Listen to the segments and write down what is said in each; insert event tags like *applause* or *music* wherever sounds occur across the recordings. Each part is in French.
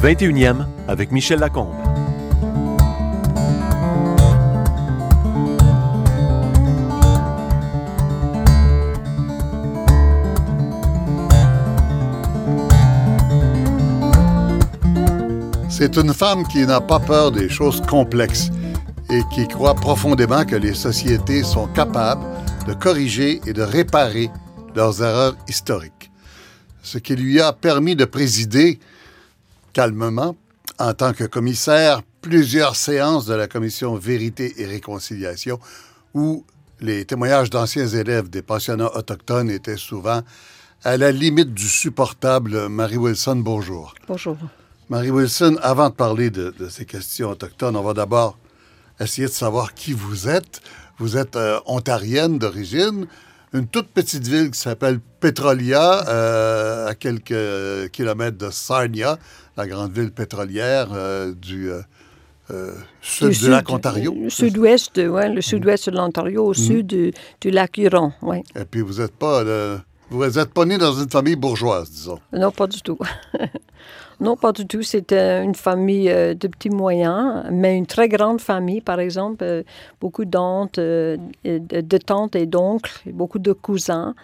Le 21e avec Michel Lacombe. C'est une femme qui n'a pas peur des choses complexes et qui croit profondément que les sociétés sont capables de corriger et de réparer leurs erreurs historiques. Ce qui lui a permis de présider calmement, en tant que commissaire, plusieurs séances de la commission Vérité et Réconciliation où les témoignages d'anciens élèves des pensionnats autochtones étaient souvent à la limite du supportable. Marie Wilson, bonjour. Bonjour. Marie Wilson, avant de parler de, ces questions autochtones, on va d'abord essayer de savoir qui vous êtes. Vous êtes euh, ontarienne d'origine, une toute petite ville qui s'appelle Petrolia, euh, à quelques kilomètres de Sarnia, la grande ville pétrolière euh, du sud du lac Ontario. Sud-ouest, oui, le sud-ouest de l'Ontario, au mm. sud du, lac Huron, oui. Et puis vous n'êtes pas, vous êtes pas né dans une famille bourgeoise, disons. Non, pas du tout. *laughs* Non, pas du tout. C'était une famille euh, de petits moyens, mais une très grande famille, par exemple. Euh, beaucoup d'oncles, euh, de tantes et d'oncles, beaucoup de cousins.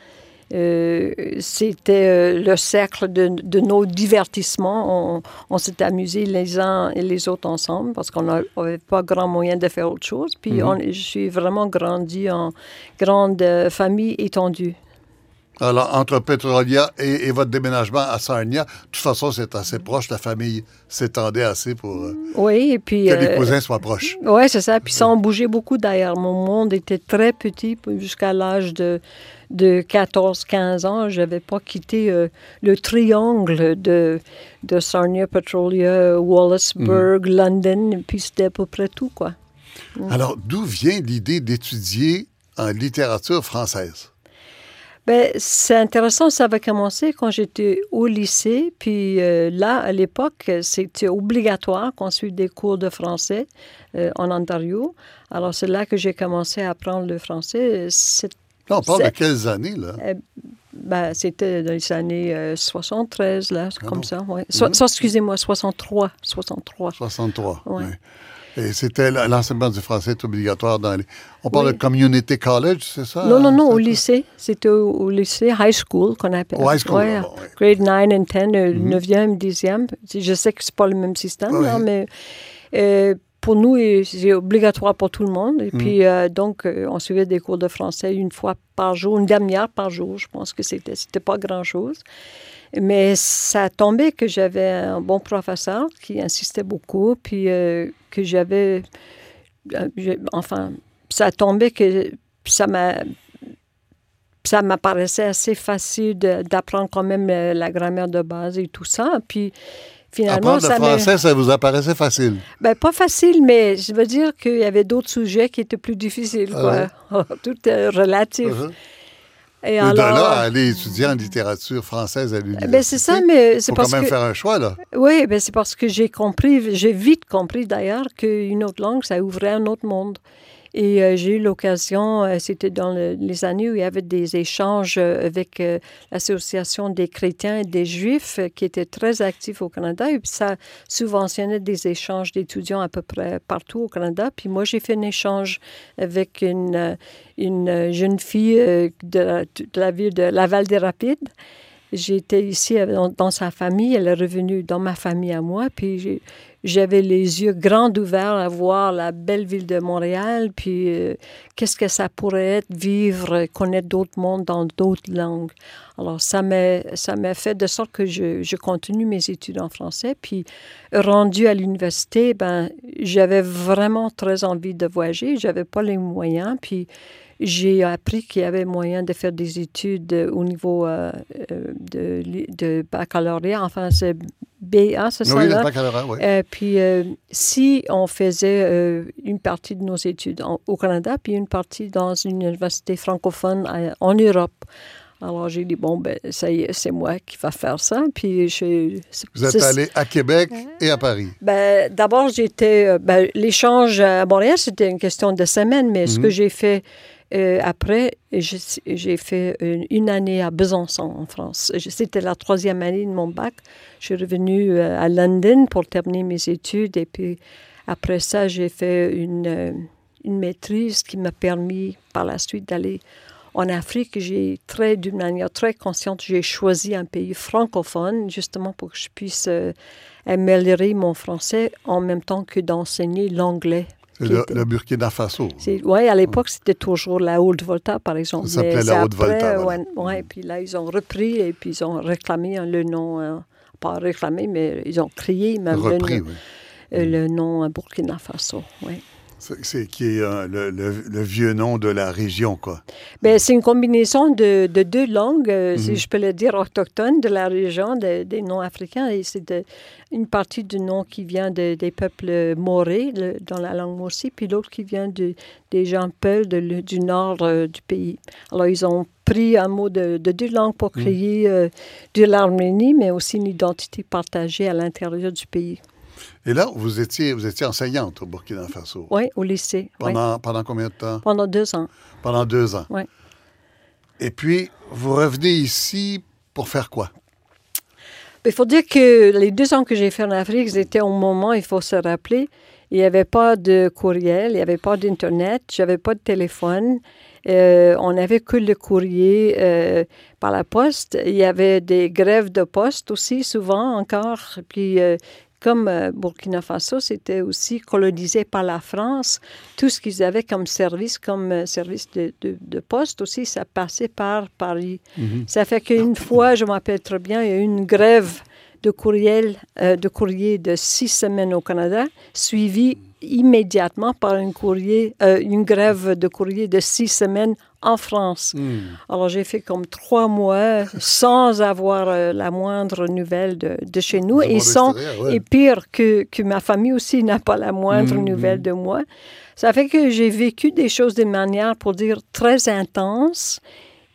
C'était le cercle de, nos divertissements. On, s'est amusés les uns et les autres ensemble parce qu'on n'avait pas grand moyen de faire autre chose. Puis mhm. je suis vraiment grandi en grande famille étendue. Alors, entre Petrolia et, votre déménagement à Sarnia, de toute façon, c'est assez proche. La famille s'étendait assez pour euh, oui, et puis, que les euh, cousins soient proches. Oui, c'est ça. Puis ça en bougeait beaucoup d'ailleurs. Mon monde était très petit jusqu'à l'âge de, de 14-15 ans. Je n'avais pas quitté euh, le triangle de, de Sarnia, Petrolia, Wallaceburg, mhm. London. Puis c'était à peu près tout, quoi. Alors, d'où vient l'idée d'étudier en littérature française? Ben, c'est intéressant, ça va commencer quand j'étais au lycée. Puis euh, là, à l'époque, c'était obligatoire qu'on suive des cours de français euh, en Ontario. Alors, c'est là que j'ai commencé à apprendre le français. on parle de quelles années, là? Euh, ben, c'était dans les années 73, là, ah comme ça. Ouais. So, mm-hmm. excusez-moi, 63. 63. 63, oui. Et c'était l'enseignement du français est obligatoire dans les... On parle de community college, c'est ça? Non, non, non, au lycée. C'était au, lycée, high school qu'on appelle. Au high school, ouais, Grade 9 et 10, 9e, 10e. Je sais que c'est pas le même système, mais euh, pour nous, c'est obligatoire pour tout le monde. Et mm. puis, euh, donc, euh, on suivait des cours de français une fois par jour, une demi-heure par jour. Je pense que c'était, c'était pas grand-chose. Mais ça tombait que j'avais un bon professeur qui insistait beaucoup, puis euh, que j'avais... Euh, enfin, ça tombait que ça m'a... Ça m'apparaissait assez facile d'apprendre quand même la, grammaire de base et tout ça. Puis finalement, Apprendre le français, ça vous apparaissait facile? Ben, pas facile, mais je veux dire qu'il y avait d'autres sujets qui étaient plus difficiles. Quoi. Ah *laughs* tout est relatif. Uh-huh. Et, alors, là à aller étudier en littérature française à l'université. Ben c'est ça, mais c'est parce quand même faire un choix, là. Oui, ben c'est parce que j'ai compris, j'ai vite compris d'ailleurs qu'une autre langue, ça ouvrait un autre monde. Et euh, j'ai eu l'occasion, euh, c'était dans les années où il y avait des échanges euh, avec l'Association des chrétiens et des juifs qui était très actifs au Canada. Et puis ça subventionnait des échanges d'étudiants à peu près partout au Canada. Puis moi, j'ai fait un échange avec une, une jeune fille de, la ville de Laval-des-Rapides. J'étais ici dans, dans, sa famille, elle est revenue dans ma famille à moi, puis j'avais les yeux grands ouverts à voir la belle ville de Montréal, puis euh, qu'est-ce que ça pourrait être, vivre, connaître d'autres mondes dans d'autres langues. Alors, ça m'a, ça m'a fait de sorte que je, je, continue mes études en français. Puis, rendu à l'université, ben, j'avais vraiment très envie de voyager. J'avais pas les moyens. Puis, j'ai appris qu'il y avait moyen de faire des études au niveau euh, euh, de, de, baccalauréat. Enfin, c'est BA, c'est ça? Oui, le baccalauréat, oui. Euh, puis, si on faisait une partie de nos études au Canada, puis une partie dans une université francophone en Europe. Alors, j'ai dit, bon, ben, ça y est, c'est moi qui va faire ça. Puis, je, Vous êtes allé à Québec et à Paris? Ben, d'abord, j'étais. Ben, l'échange à Montréal, c'était une question de semaine, mais ce que mhm. j'ai fait Euh, après, j'ai fait une, année à Besançon, en France. C'était la troisième année de mon bac. Je suis revenue euh, à London pour terminer mes études. Et puis, après ça, j'ai fait une, euh, maîtrise qui m'a permis par la suite d'aller en Afrique. J'ai d'une manière très consciente, j'ai choisi un pays francophone, justement pour que je puisse améliorer mon français en même temps que d'enseigner l'anglais le, Burkina Faso. Oui, à l'époque, c'était toujours la Haute-Volta, par exemple. Ça s'appelait la Haute-Volta. Oui, ouais, puis là, ils ont repris et puis ils ont réclamé le nom, euh, pas réclamé, mais ils ont crié même repris, le, oui. Euh, le nom Burkina Faso. Oui. C'est qui est euh, le, vieux nom de la région, quoi. Ben, c'est une combinaison de, deux langues, euh, si mhm. je peux le dire, autochtones de la région, des noms africains. Et c'est une partie du nom qui vient des peuples morés, dans la langue morsi, puis l'autre qui vient des gens peuls du nord euh, du pays. Alors, ils ont pris un mot de, deux langues pour mhm. créer de l'Arménie, mais aussi une identité partagée à l'intérieur du pays. Et là, vous étiez, vous étiez enseignante au Burkina Faso. Oui, au lycée. Pendant, pendant combien de temps? Pendant deux ans. Pendant deux ans. Oui. Et puis, vous revenez ici pour faire quoi? Il faut dire que les deux ans que j'ai fait en Afrique, c'était au moment, il faut se rappeler, il n'y avait pas de courriel, il n'y avait pas d'Internet, j'avais pas de téléphone. Euh, on n'avait que le courrier euh, par la poste. Il y avait des grèves de poste aussi, souvent encore. Puis euh, comme euh, Burkina Faso, c'était aussi colonisé par la France. Tout ce qu'ils avaient comme service, comme euh, service de, de, poste aussi, ça passait par Paris. Mhm. Ça fait qu'une fois, je m'appelle très bien, il y a eu une grève de courriel, euh, de courrier de six semaines au Canada, suivie immédiatement par une, courrier, une grève de courrier de six semaines en France. Hmm. Alors j'ai fait comme trois mois sans avoir euh, la moindre nouvelle de, de chez nous et, sans, et pire que, que ma famille aussi n'a pas la moindre hmm, nouvelle de moi. Ça fait que j'ai vécu des choses de manière, pour dire, très intense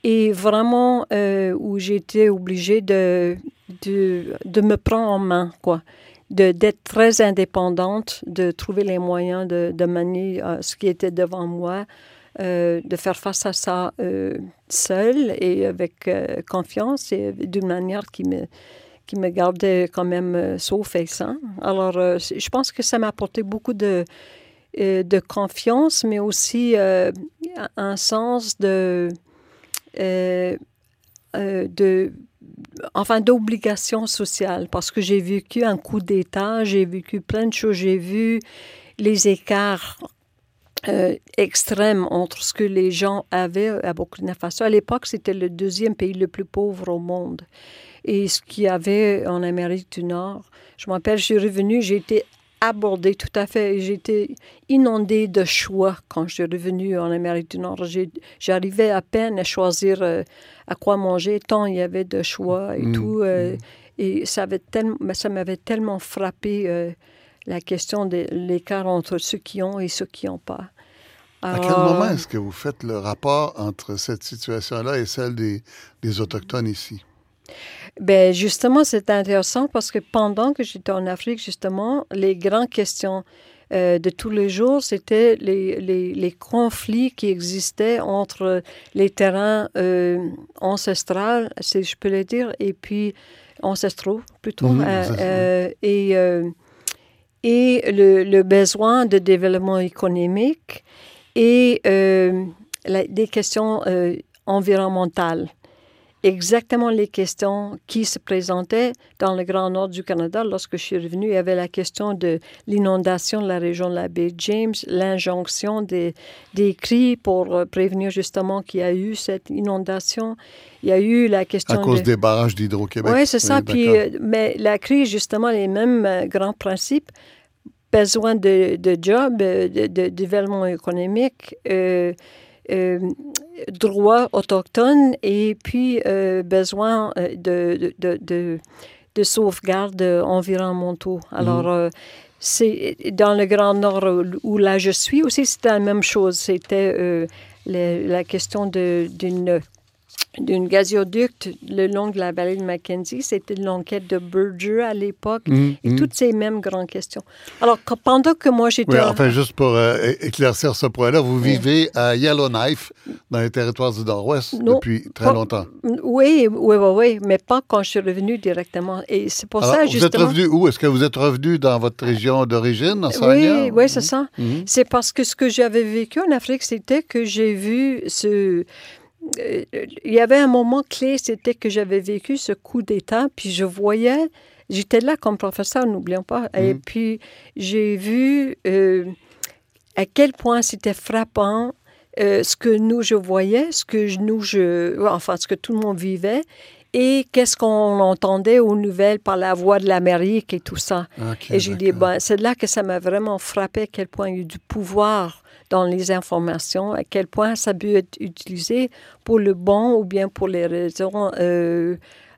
et vraiment euh, où j'étais obligée de, de, de, me prendre en main, quoi. D'être très indépendante, de trouver les moyens de, de manier euh, ce qui était devant moi, euh, de faire face à ça euh, seul et avec euh, confiance et d'une manière qui me, qui me gardait quand même sauf et sain. Alors, je pense que ça m'a apporté beaucoup de, de confiance, mais aussi un sens de, de enfin d'obligation sociale parce que j'ai vécu un coup d'État, j'ai vécu plein de choses, j'ai vu les écarts euh, extrême entre ce que les gens avaient à Burkina Faso. À l'époque, c'était le deuxième pays le plus pauvre au monde. Et ce qu'il y avait en Amérique du Nord, je me rappelle, je suis revenue, j'ai été abordée tout à fait. J'étais inondée de choix quand je suis revenue en Amérique du Nord. J'arrivais à peine à choisir euh, à quoi manger, tant il y avait de choix et mmh, tout. Euh, mmh. Et ça m'avait tellement frappé la question de l'écart entre ceux qui ont et ceux qui n'ont pas. à quel moment est-ce que vous faites le rapport entre cette situation-là et celle des, des Autochtones ici? Ben justement, c'est intéressant parce que pendant que j'étais en Afrique, justement, les grandes questions euh, de tous les jours, c'était les, les, les, conflits qui existaient entre les terrains euh, ancestraux, si je peux le dire, et puis ancestraux plutôt, mmh, euh, et et le, besoin de développement économique et euh, des questions euh, environnementales. Exactement les questions qui se présentaient dans le Grand Nord du Canada lorsque je suis revenue. Il y avait la question de l'inondation de la région de la baie James, l'injonction des, des cris pour euh, prévenir justement qu'il y a eu cette inondation. Il y a eu la question. À cause des barrages d'Hydro-Québec. Oui, c'est ça. Puis, euh, mais la crise, justement, les mêmes euh, grands principes besoin de, de job, euh, de, de, développement économique, euh, euh, droits autochtones et puis besoin de, de, de, sauvegarde environnementaux. Alors, mm. c'est dans le Grand Nord où là je suis aussi, c'était la même chose. C'était la question d'une d'un gazoduc le long de la vallée de Mackenzie. C'était l'enquête de Berger à l'époque Mhm, et mhm. toutes ces mêmes grandes questions. Alors, que- pendant que moi j'étais... Oui, enfin, juste pour euh, éclaircir ce point-là, vous vivez à Yellowknife, dans les territoires du Nord-Ouest, depuis très pas- longtemps. Oui, oui, oui, oui, mais pas quand je suis revenue directement. Et c'est pour Alors, ça, vous êtes justement... revenu où? Est-ce que vous êtes revenu dans votre région d'origine, en Oui, oui, c'est ça. Mhm. C'est parce que ce que j'avais vécu en Afrique, c'était que j'ai vu ce... Il y avait un moment clé, c'était que j'avais vécu ce coup d'État, puis je voyais, j'étais là comme professeur, n'oublions pas, et Mhm. puis j'ai vu euh, à quel point c'était frappant euh, ce que nous, je voyais, ce que nous, je... Enfin, ce que tout le monde vivait, et qu'est-ce qu'on entendait aux nouvelles par la voix de l'Amérique et tout ça. Et j'ai dit, ben, c'est là que ça m'a vraiment frappé à quel point il y a eu du pouvoir dans les informations, à quel point ça peut être utilisé pour le bon ou bien pour les raisons euh,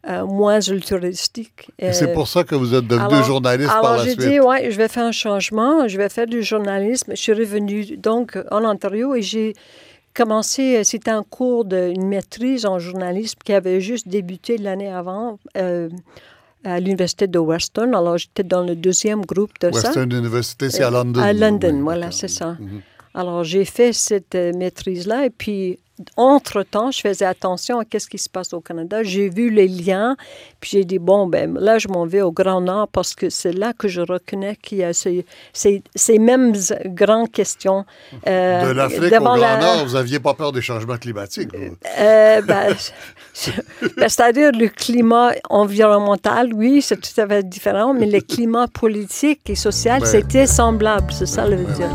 euh, moins altruistiques. Et c'est Euh, pour ça que vous êtes devenu alors- journaliste par alors la j'ai suite. dit, ouais, je vais faire un changement, je vais faire du journalisme. Je suis revenue donc en Ontario et j'ai commencé, euh, c'était un cours d'une maîtrise en journalisme qui avait juste débuté l'année avant euh, à l'université de Western. Alors j'étais dans le deuxième groupe de ça. Western University, c'est à Euh, London. À London, oui, voilà, c'est ça. Mhm. Alors, j'ai fait cette euh, maîtrise-là et puis, entre-temps, je faisais attention à ce qui se passe au Canada. J'ai vu les liens, puis j'ai dit, bon, ben là, je m'en vais au Grand Nord parce que c'est là que je reconnais qu'il y a ces, ces, ces mêmes grandes questions. euh, De l'Afrique au Grand la- Nord, vous n'aviez pas peur des changements climatiques. euh, ben, *laughs* ben, C'est-à-dire le climat environnemental, oui, c'est tout à fait différent, mais le climat politique et social, Ouais. c'était semblable, c'est ça le dire.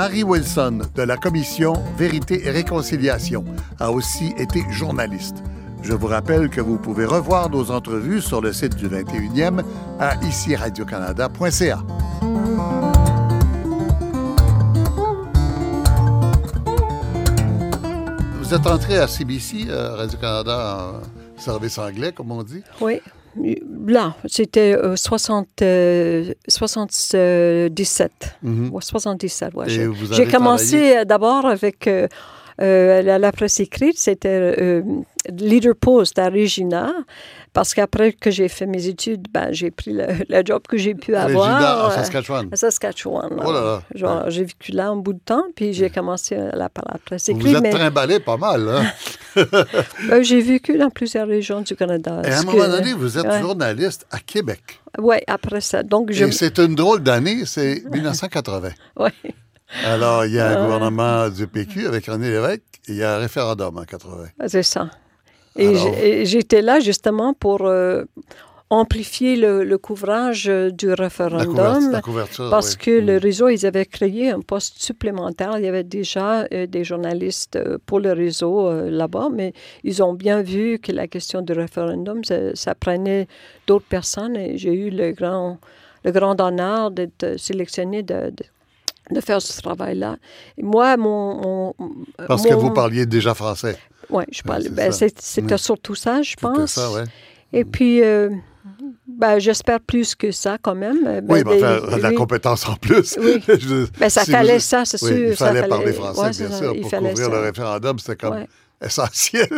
Marie Wilson de la commission Vérité et Réconciliation a aussi été journaliste. Je vous rappelle que vous pouvez revoir nos entrevues sur le site du 21e à ici radiocanada.ca. Vous êtes entré à CBC, euh, Radio-Canada, en service anglais, comme on dit? Oui. Là, c'était euh, 60, euh, 77. Mhm. Ouais, 77, ouais. Et J'ai- commencé euh, d'abord avec euh, euh, la, la presse écrite, c'était euh, Leader Post à Regina, parce qu'après que j'ai fait mes études, ben, j'ai pris le, le job que j'ai pu avoir. En euh, Saskatchewan. à Saskatchewan. Oh là là. Genre, J'ai vécu là un bout de temps, puis j'ai commencé à la, presse Vous écrite. êtes mais trimballé pas mal, hein? *laughs* euh, j'ai vécu dans plusieurs régions du Canada. Et à un moment que- donné, vous êtes ouais. journaliste à Québec. Oui, après ça. Donc, je... Et c'est une drôle d'année, c'est *laughs* 1980. Ouais. Alors, il y a un gouvernement du PQ avec René Lévesque et il y a un référendum en 80. C'est ça. Et j'étais là justement pour euh, amplifier le, le couvrage du La couverture, référendum. la couverture, Parce oui. que le Mm. réseau, ils avaient créé un poste supplémentaire. Il y avait déjà euh, des journalistes euh, pour le réseau euh, là-bas, mais ils ont bien vu que la question du référendum, ça, ça prenait d'autres personnes. Et j'ai eu le grand, le grand honneur d'être sélectionné de, de, de faire ce travail-là. Moi, mon... mon Parce que vous parliez déjà français. Oui, je parle. c'est ben, C'était Oui. surtout ça, je pense. ça, oui. Et puis, euh, ben, j'espère plus que ça quand même. Ben, Oui, mais des- de la oui. compétence en plus. Oui. *laughs* Je- Ben, ça si fallait vous- ça, c'est sûr. il ça fallait parler français, ouais, bien sûr, il pour fallait couvrir ça. le référendum. C'était comme Ouais. Essentiel.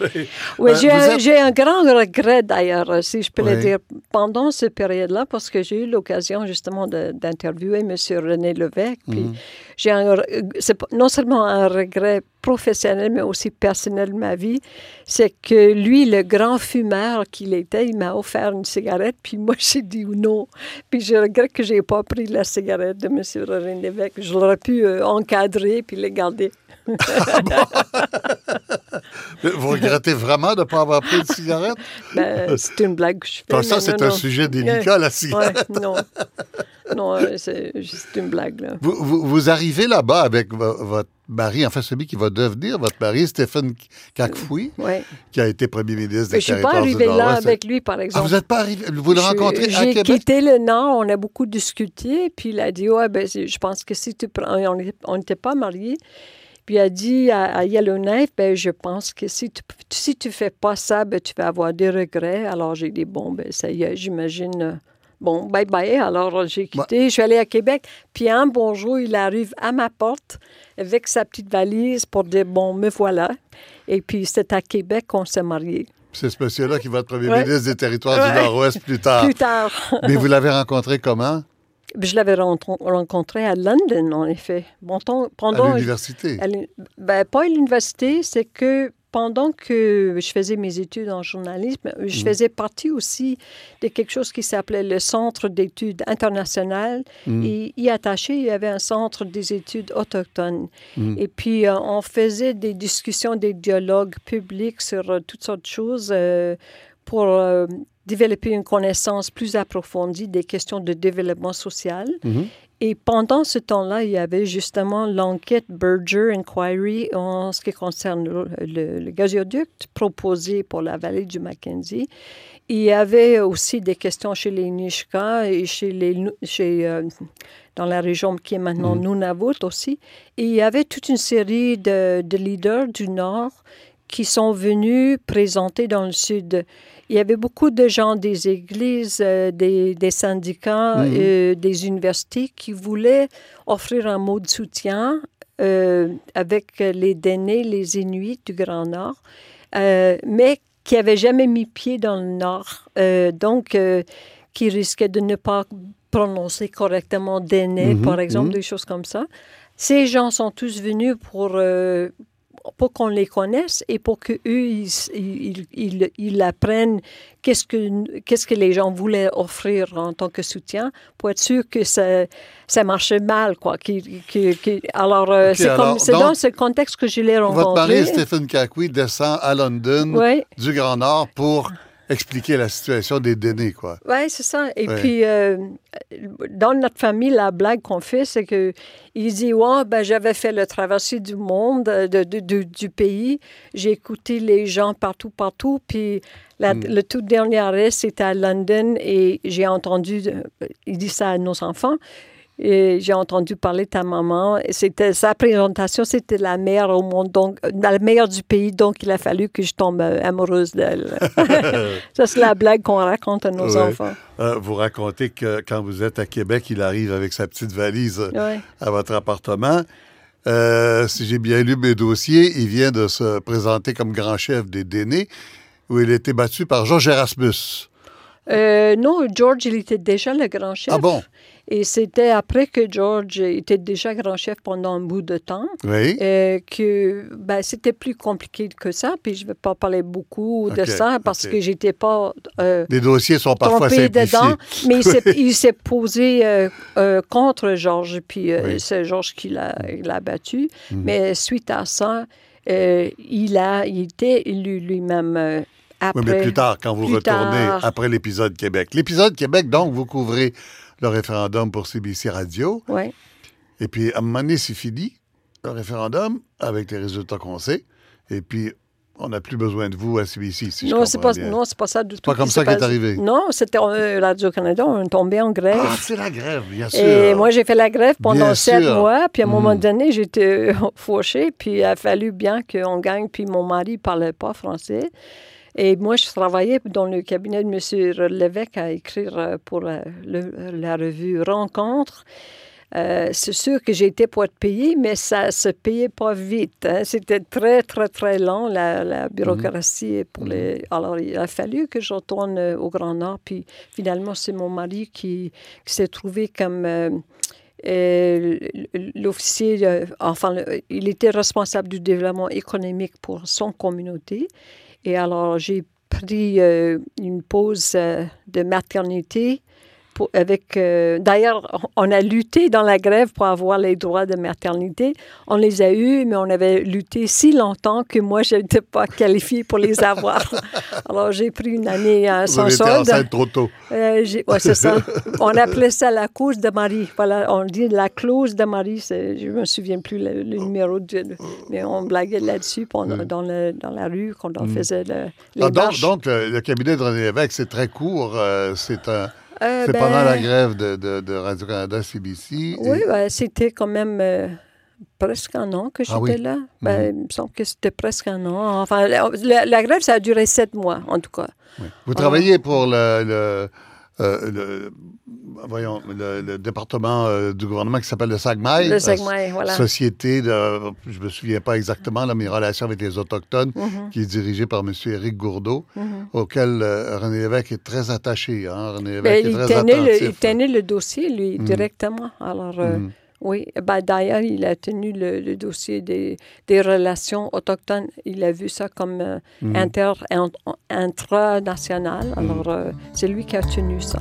*laughs* Oui. Euh, j'ai un, êtes- j'ai un grand regret d'ailleurs, si je peux le dire, pendant cette période-là, parce que j'ai eu l'occasion justement d'interviewer M. René Lévesque. Puis j'ai un re- c'est non seulement un regret professionnel, mais aussi personnel de ma vie, c'est que lui, le grand fumeur qu'il était, il m'a offert une cigarette, puis moi j'ai dit non. Puis je regrette que j'ai pas pris la cigarette de M. René Lévesque. Je l'aurais pu euh, encadrer puis le garder. *laughs* Vous regrettez vraiment de ne pas avoir pris de cigarette? Ben, c'est une blague que je fais. Comme ça, c'est un non. sujet délicat, la cigarette. Ouais, non. Non, euh, c'est juste une blague. Là. Vous, vous- vous arrivez là-bas avec vo- votre mari, enfin celui qui va devenir votre mari, Stéphane Cacfoui, Ouais. qui a été premier ministre des je ne suis pas arrivée là avec lui, par Ah, exemple. vous n'êtes pas arrivé, vous le Je- rencontrez à J'ai quitté le Nord, on a beaucoup discuté, puis il a dit, ouais, ben, je pense que si tu prends, on n'était pas mariés, puis il a dit à, à Yellowknife, ben, je pense que si tu si tu fais pas ça, ben, tu vas avoir des regrets. Alors j'ai dit, bon, ben, ça y est, j'imagine, euh, Bon, bye bye. Alors, j'ai quitté. Je suis allée à Québec. Puis un bonjour, il arrive à ma porte avec sa petite valise pour dire Bon, me voilà. Et puis, c'est à Québec qu'on s'est mariés. C'est ce monsieur-là qui va être premier ministre des Territoires du Nord-Ouest plus tard. Plus tard. Mais vous l'avez rencontré comment? Je l'avais rencontré à London, en effet. Bon, pendant, à l'université? Ben, pas à l'université, c'est que pendant que je faisais mes études en journalisme, je mm. faisais partie aussi de quelque chose qui s'appelait le Centre d'études internationales. Mm. Et y attaché, il y avait un centre des études autochtones. Mm. Et puis, euh, on faisait des discussions, des dialogues publics sur euh, toutes sortes de choses euh, pour développer une connaissance plus approfondie des questions de développement social. Mm-hmm. Et pendant ce temps-là, il y avait justement l'enquête Berger Inquiry en ce qui concerne le, gazoduc proposé pour la vallée du Mackenzie. Il y avait aussi des questions chez les Nishka et chez les, chez, euh, dans la région qui est maintenant mm. Nunavut aussi. Et il y avait toute une série de, de leaders du Nord qui sont venus présenter dans le Sud il y avait beaucoup de gens des églises, euh, des, des, syndicats, mhm. euh, des universités qui voulaient offrir un mot de soutien euh, avec les Dénés, les Inuits du Grand Nord, mais qui n'avaient jamais mis pied dans le Nord, donc qui risquaient de ne pas prononcer correctement Dénés, mhm, par exemple, mhm. des choses comme ça. Ces gens sont tous venus pour pour qu'on les connaisse et pour qu'eux, ils, ils, ils, apprennent qu'est-ce que, qu'est-ce que les gens voulaient offrir en tant que soutien pour être sûr que ça, ça marchait mal. Quoi. alors, euh, c'est, dans ce contexte que je l'ai rencontré. Votre mari, Stephen Kakui, descend à London du Grand Nord pour expliquer la situation des données, quoi. Oui, c'est ça. Et puis, euh, dans notre famille, la blague qu'on fait, c'est que il dit, ouais, ben, j'avais fait le traversée du monde, de, du pays. J'ai écouté les gens partout, partout. Puis, hmm. le tout dernier arrêt, c'était à London et j'ai entendu, euh, il dit ça à nos enfants. Et j'ai entendu parler de ta maman. C'était sa présentation, c'était la meilleure au monde, donc la meilleure du pays. Donc il a fallu que je tombe euh, amoureuse d'elle. *laughs* Ça c'est la blague qu'on raconte à nos enfants. Euh, vous racontez que quand vous êtes à Québec, il arrive avec sa petite valise à votre appartement. Euh, si j'ai bien lu mes dossiers, il vient de se présenter comme grand chef des Dénés, où il a été battu par Georges Erasmus. non, George, il était déjà le grand chef. Ah bon? Et c'était après que George était déjà grand chef pendant un bout de temps. Oui. Et que ben, c'était plus compliqué que ça. Puis je ne vais pas parler beaucoup de ça parce que j'étais pas. Euh, Les dossiers sont parfois dedans. Mais *laughs* il s'est posé euh, euh, contre George. Puis c'est George qui l'a battu. Mhm. Mais suite à ça, il a il était élu lui-même. Après, oui, mais plus tard, quand vous retournez après l'épisode Québec. L'épisode Québec, donc, vous couvrez le référendum pour CBC Radio. Oui. Et puis, à un moment donné, c'est fini, le référendum, avec les résultats qu'on sait. Et puis, on n'a plus besoin de vous à CBC, si non, c'est pas, Non, c'est pas ça du tout. pas comme ça qu'est arrivé. Non, c'était euh, Radio-Canada, on est tombé en grève. Ah, c'est la grève, bien sûr. Et moi, j'ai fait la grève pendant sept mois, puis à un moment hmm. donné, j'étais *laughs* fauchée, puis il a fallu bien qu'on gagne, puis mon mari ne parlait pas français. Et moi, je travaillais dans le cabinet de M. Lévesque à écrire euh, pour la, revue Rencontre. Euh, c'est sûr que j'étais pour être payée, mais ça ne se payait pas vite. Hein. C'était très, très, très lent, la, bureaucratie. Pour mhm. les... Alors, il a fallu que je retourne euh, au Grand Nord. Puis, finalement, c'est mon mari qui, s'est trouvé comme... l'officier, enfin, il était responsable du développement économique pour son communauté. Et alors, j'ai pris euh, une pause euh, de maternité avec. Euh, d'ailleurs, on a lutté dans la grève pour avoir les droits de maternité. On les a eus, mais on avait lutté si longtemps que moi, je n'étais pas qualifiée pour les avoir. *laughs* Alors, j'ai pris une année à sans solde. trop tôt. Euh, c'est ça. *laughs* on appelait ça la cause de Marie. Voilà, on dit la clause de Marie. Je ne me souviens plus le, numéro, de, mais on blaguait là-dessus dans, le, dans, la rue quand on mm. faisait le, les ah, donc, donc, le, cabinet de René Lévesque, c'est très court. Euh, c'est un euh, c'est pendant la ben, grève de, de, Radio-Canada CBC. Oui, ben, c'était quand même euh, presque un an que ah j'étais là. Ben, mhm. Il me semble que c'était presque un an. Enfin, la, grève, ça a duré sept mois, en tout cas. Vous travaillez pour le, euh, le, voyons, le, le département euh, du gouvernement qui s'appelle le SAGMAI. Le SAGMAI, voilà. Société de, je me souviens pas exactement, là, mais relation avec les Autochtones, Mhm, qui est dirigée par M. Éric Gourdeau, mhm. auquel euh, René Lévesque est très attaché. Hein? René Ben, Lévesque est il, très tenait le, il tenait le dossier, lui, Mhm. directement. Alors, euh, Mhm. Oui. Ben, D'ailleurs, il a tenu le, le dossier des, des relations autochtones. Il a vu ça comme euh, Mhm. inter, in- intranational. Alors, euh, c'est lui qui a tenu ça.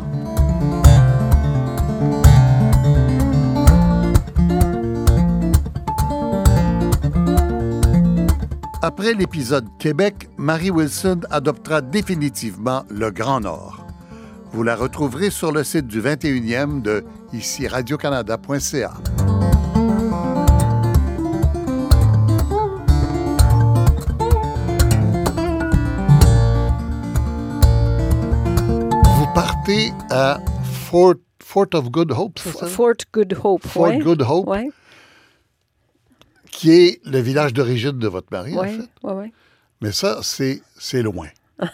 Après l'épisode Québec, Marie Wilson adoptera définitivement le Grand Nord. Vous la retrouverez sur le site du 21e de ici radiocanada.ca. Vous partez à Fort, Fort of Good Hope, c'est ça? Fort Good Hope. Fort ouais. Good Hope, Ouais, qui est le village d'origine de votre mari, en fait. Mais ça, c'est loin.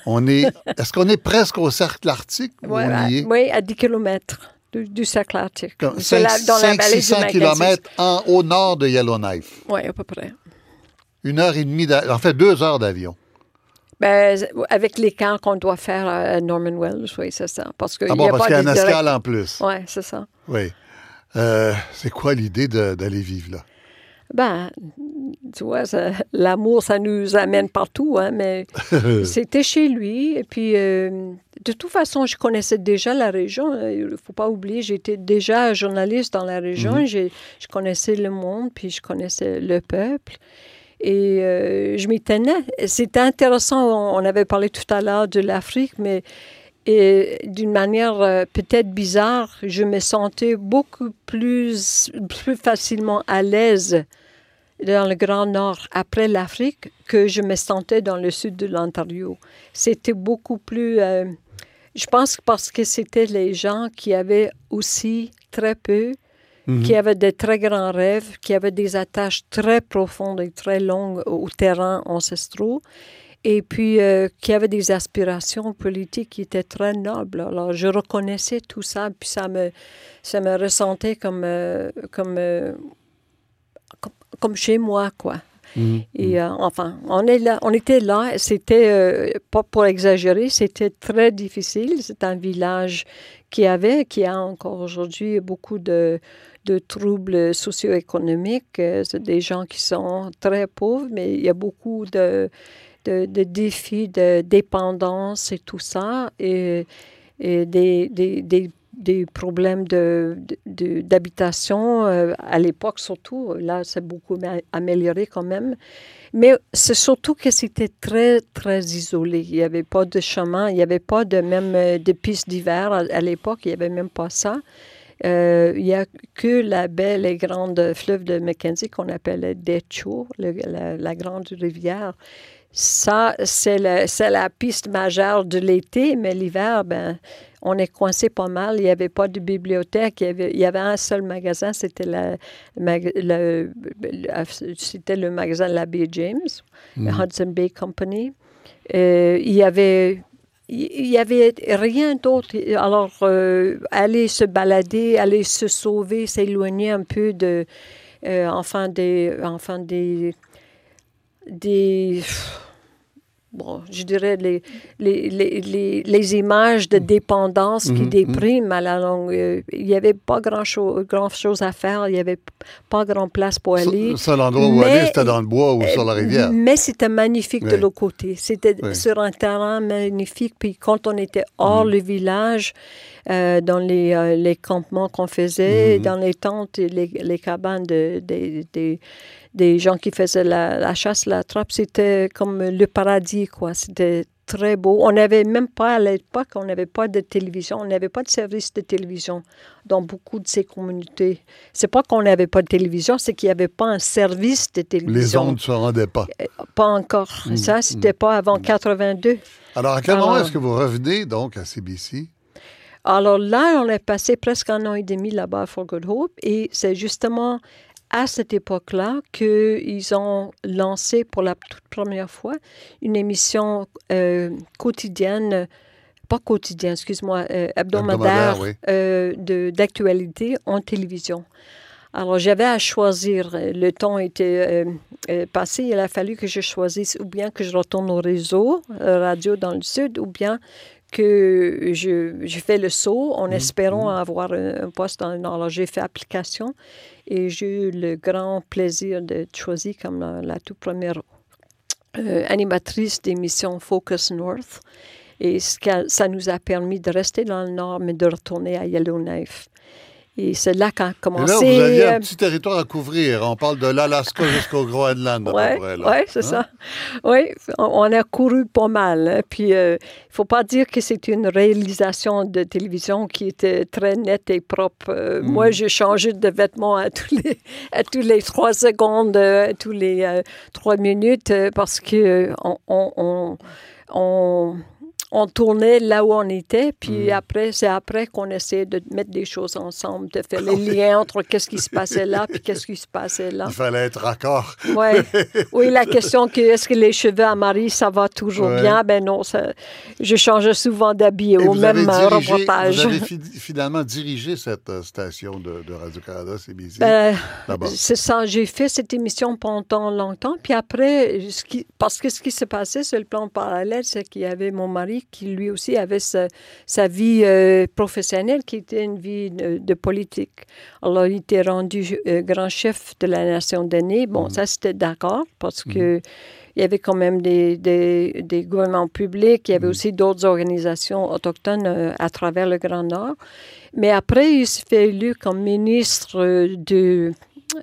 On est, *laughs* est-ce qu'on est presque au cercle arctique ou Ouais, on à, y est? ouais, à 10 km du, du cercle arctique. Comme C'est la- dans la vallée du 500 Mackenzie. km en, au nord de Yellowknife. Oui, à peu près. Une heure et demie, en fait deux heures d'avion. Ben, avec l'écart qu'on doit faire à Norman Wells, oui, c'est ça. Parce qu'il Ah bon, a parce pas qu'il y a direct- escale en plus. Oui, c'est ça. Oui. Euh, c'est quoi l'idée d'aller vivre là? Ben, tu vois, l'amour, ça nous amène partout, hein, mais *laughs* c'était chez lui. Et puis, euh, de toute façon, je connaissais déjà la région. Il ne faut pas oublier, j'étais déjà journaliste dans la région. J'ai- Je connaissais le monde, puis je connaissais le peuple. Et euh, je m'y tenais. C'était intéressant. On, on avait parlé tout à l'heure de l'Afrique, mais et d'une manière euh, peut-être bizarre, je me sentais beaucoup plus, plus facilement à l'aise dans le Grand Nord après l'Afrique que je me sentais dans le sud de l'Ontario. C'était beaucoup plus... euh, je pense que parce que c'était les gens qui avaient aussi très peu, Mhm. qui avaient de très grands rêves, qui avaient des attaches très profondes et très longues aux terrains ancestraux, et puis euh, qui avaient des aspirations politiques qui étaient très nobles. Alors, je reconnaissais tout ça, puis ça me, ça me ressentait comme, euh, comme, euh, comme, comme chez moi, quoi. Mhm. Et euh, enfin, on, est là, on était là. C'était, euh, pas pour exagérer, c'était très difficile. C'est un village qui avait, qui a encore aujourd'hui beaucoup de, de troubles socio-économiques. Euh, C'est des gens qui sont très pauvres, mais il y a beaucoup de, de, de défis de dépendance et tout ça. Et, et des, des, des des problèmes de, de- d'habitation euh, à l'époque surtout. Là, c'est beaucoup amélioré quand même. Mais c'est surtout que c'était très, très isolé. Il n'y avait pas de chemin, il n'y avait pas de même euh, de pistes d'hiver à, l'époque, il n'y avait même pas ça. Euh, il n'y a que la belle et grande fleuve de Mackenzie qu'on appelle Decho, la, grande rivière. Ça, c'est la, la piste majeure de l'été, mais l'hiver, ben, on est coincé pas mal. Il n'y avait pas de bibliothèque. Il y avait, il y avait un seul magasin, c'était la, mag- le, le- c'était le magasin la baie James, le Hudson Bay Company. Euh, il y avait il y avait rien d'autre. Alors, euh, aller se balader, aller se sauver, s'éloigner un peu de, euh, enfin des, enfin des, des, bon, je dirais les, les, les, les, les images de dépendance qui Mhm, dépriment à la longue. Euh, Il n'y avait pas grand chose, grand chose à faire. Il n'y avait pas grand place pour aller. Ça, l'endroit où Mais- aller, c'était dans le bois ou sur la rivière. Mais c'était magnifique de l'autre côté. C'était Oui. sur un terrain magnifique. Puis quand on était hors Mhm. le village, euh, dans les, euh, les campements qu'on faisait, Mhm. dans les tentes et les, les cabanes de- des- des- des gens qui faisaient la, la chasse, la trappe, c'était comme le paradis, quoi. C'était très beau. On n'avait même pas, à l'époque, on n'avait pas de télévision, on n'avait pas de service de télévision dans beaucoup de ces communautés. C'est pas qu'on n'avait pas de télévision, c'est qu'il n'y avait pas un service de Les télévision. ondes ne se rendaient pas. Pas encore. Mm, Ça, c'était pas avant 82. Alors, à quel moment est-ce que vous revenez donc à CBC? Alors là, on a passé presque un an et demi là-bas à Fort Good Hope et c'est justement à cette époque-là qu'ils ont lancé pour la toute première fois une émission euh, quotidienne pas quotidien, excuse-moi, hebdomadaire, d'actualité en télévision. Alors, j'avais à choisir. Le temps était passé. Il a fallu que je choisisse ou bien que je retourne au réseau radio dans le sud ou bien que je, fais le saut en mmh, espérant mmh. avoir un, poste dans le Nord. Alors, j'ai fait application et j'ai eu le grand plaisir d'être choisie comme la, toute première euh, animatrice d'émission Focus North. Et ça nous a permis de rester dans le Nord, mais de retourner à Yellowknife. Et c'est là qu'a commencé. là, vous aviez un euh, petit territoire à couvrir. On parle de l'Alaska jusqu'au Groenland, à ouais, peu près. Oui, c'est hein? ça. Oui, on a couru pas mal. Hein. Puis, il euh, ne faut pas dire que c'est une réalisation de télévision qui était très nette et propre. Euh, moi, hmm. j'ai changé de vêtements à tous les, *laughs* à tous les trois secondes, à tous les trois minutes, parce que on, on, on on tournait là où on était, puis mm. après, c'est après qu'on essayait de mettre des choses ensemble, de faire les *laughs* liens entre qu'est-ce qui se passait là puis qu'est-ce qui se passait là. Il fallait être raccord. Ouais. *laughs* oui, la question que est-ce que les cheveux à Marie, ça va toujours bien? Ben non, ça, je change souvent d'habit au même reportage. Vous avez *laughs* finalement dirigé cette euh, station de, Radio-Canada, CBC, ben, C'est ça, j'ai fait cette émission pendant longtemps, puis après, ce qui, parce que ce qui se passait sur le plan parallèle, c'est qu'il y avait mon mari qui lui aussi avait sa, vie euh, professionnelle qui était une vie de, politique. Alors, il était rendu euh, grand chef de la Nation d'année. Bon, mm. ça, c'était d'accord parce mm. que il y avait quand même des, des, gouvernements publics, il y avait mm. aussi d'autres organisations autochtones euh, à travers le Grand Nord. Mais après, il s'est fait élu comme ministre de,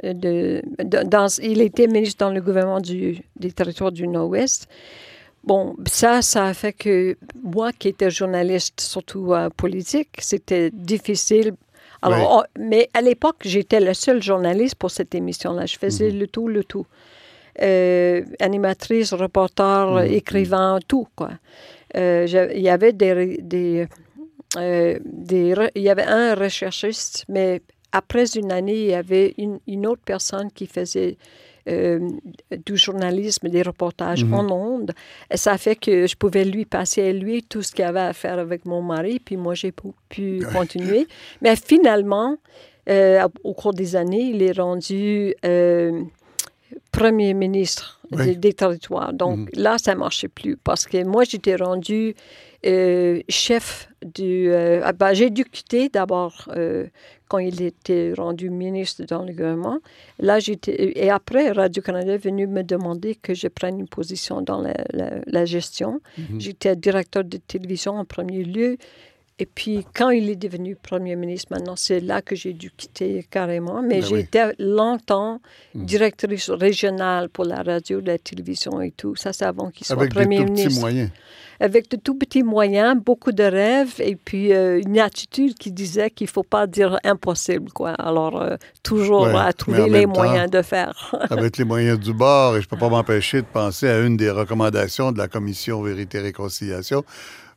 de, dans, il était ministre dans le gouvernement du, des territoires du Nord-Ouest. Bon, ça, ça a fait que moi qui étais journaliste, surtout euh, politique, c'était difficile. Alors, mais à l'époque, j'étais la seule journaliste pour cette émission-là. Je faisais mhm. le tout, le tout. Euh, animatrice, reporter, mhm. écrivain, tout, quoi. Euh, il y avait des, des, des, il y avait un recherchiste, mais après une année, il y avait une, une autre personne qui faisait euh, du journalisme, des reportages mhm. en ondes. Et ça fait que je pouvais lui passer à lui tout ce qu'il avait à faire avec mon mari, puis moi, j'ai pu continuer. *laughs* Mais finalement, euh, au cours des années, il est rendu euh, premier ministre des, territoires. Donc mhm. là, ça ne marchait plus parce que moi, j'étais rendu chef du... Ah, ben, j'ai dû quitter d'abord quand il était rendu ministre dans le gouvernement. Là, j'étais, et après, Radio-Canada est venu me demander que je prenne une position dans la, gestion. Mhm. J'étais directeur de télévision en premier lieu. Et puis, quand il est devenu premier ministre, maintenant, c'est là que j'ai dû quitter carrément. Mais ben j'étais longtemps mhm. directrice régionale pour la radio, la télévision et tout. Ça, c'est avant qu'il soit premier ministre. moyens avec de tout petits moyens, beaucoup de rêves et puis euh, une attitude qui disait qu'il ne faut pas dire impossible. Quoi. Alors, euh, toujours à trouver les moyens de faire. *laughs* avec les moyens du bord, et je ne peux pas m'empêcher de penser à une des recommandations de la Commission Vérité et Réconciliation